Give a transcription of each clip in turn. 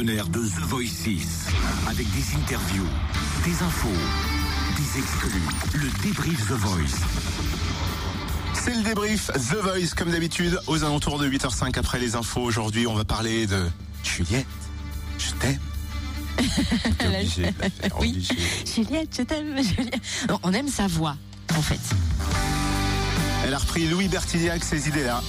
partenaire de The Voice 6. Avec des interviews, des infos, des exclus. Le débrief The Voice. C'est le débrief The Voice, comme d'habitude, aux alentours de 8h05 après les infos. Aujourd'hui, on va parler de Juliette. Je t'aime. Obligé Oui. Juliette, je t'aime, on aime sa voix, en fait. Elle a repris Louis Bertignac, ces idées-là.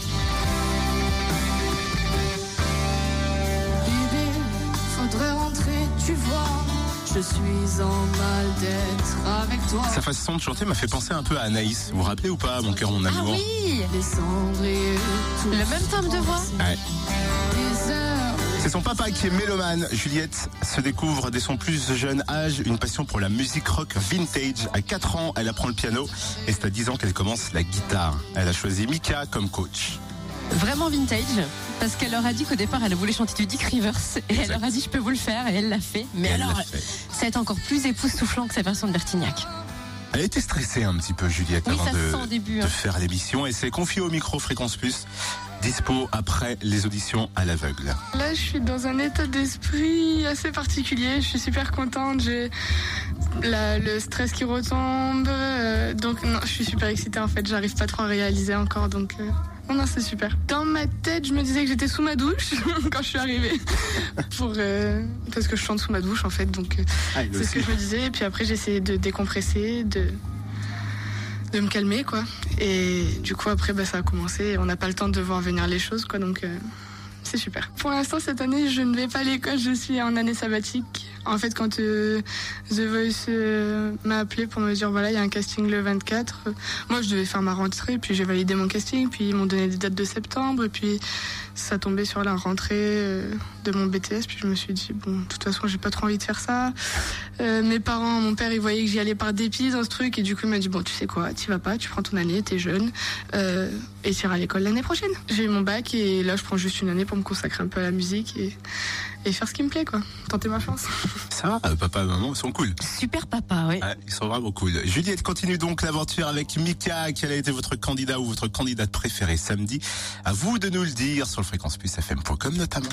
Je suis en mal d'être avec toi. Sa façon de chanter m'a fait penser un peu à Anaïs. Vous vous rappelez ou pas, mon cœur, mon Ah amour oui Les cendriers, tout Le même timbre de voix Ouais. C'est son papa qui est mélomane. Juliette se découvre dès son plus jeune âge une passion pour la musique rock vintage. À 4 ans, elle apprend le piano et c'est à 10 ans qu'elle commence la guitare. Elle a choisi Mika comme coach. Vraiment vintage, parce qu'elle leur a dit qu'au départ, elle voulait chanter du Dick Rivers, et elle leur a dit, je peux vous le faire, et elle l'a fait. Mais Elle alors, l'a fait. ça va être encore plus époustouflant que sa version de Bertignac. Elle a été stressée un petit peu, Juliette, Oui, avant de, début, de hein. faire l'émission et s'est confiée au micro Fréquence Plus, dispo après les auditions à l'aveugle. Là, je suis dans un état d'esprit assez particulier. Je suis super contente. J'ai le stress qui retombe. euh, donc, non, je suis super excitée en fait. J'arrive pas trop à réaliser encore. Donc, euh, non, non, c'est super. Dans ma tête, je me disais que j'étais sous ma douche quand je suis arrivée. Pour, euh, parce que je chante sous ma douche en fait. Donc, euh, Ah, c'est ce que je me disais. Et puis après, j'ai essayé de décompresser, de de me calmer quoi. Et du coup après bah, ça a commencé. On n'a pas le temps de voir venir les choses quoi. Donc euh, c'est super. Pour l'instant cette année je ne vais pas à l'école. Je suis en année sabbatique. En fait quand euh, The Voice euh, m'a appelé pour me dire voilà il y a un casting le 24. euh, moi je devais faire ma rentrée puis j'ai validé mon casting puis ils m'ont donné des dates de septembre et puis ça tombait sur la rentrée euh, de mon BTS puis je me suis dit bon de toute façon j'ai pas trop envie de faire ça. Euh, mes parents, mon père, il voyait que j'y allais par dépit dans ce truc et du coup il m'a dit bon tu sais quoi, tu vas pas, tu prends ton année, t'es jeune euh, et tu iras à l'école l'année prochaine. J'ai eu mon bac et là je prends juste une année pour me consacrer un peu à la musique et, et faire ce qui me plaît quoi, tenter ma chance. Ça va, euh, papa et maman ils sont cool. Super papa, oui. Ouais, ils sont vraiment cool. Juliette continue donc l'aventure avec Mika. Quel a été votre candidat ou votre candidate préférée samedi? À vous de nous le dire sur le fréquenceplusfm.com notamment.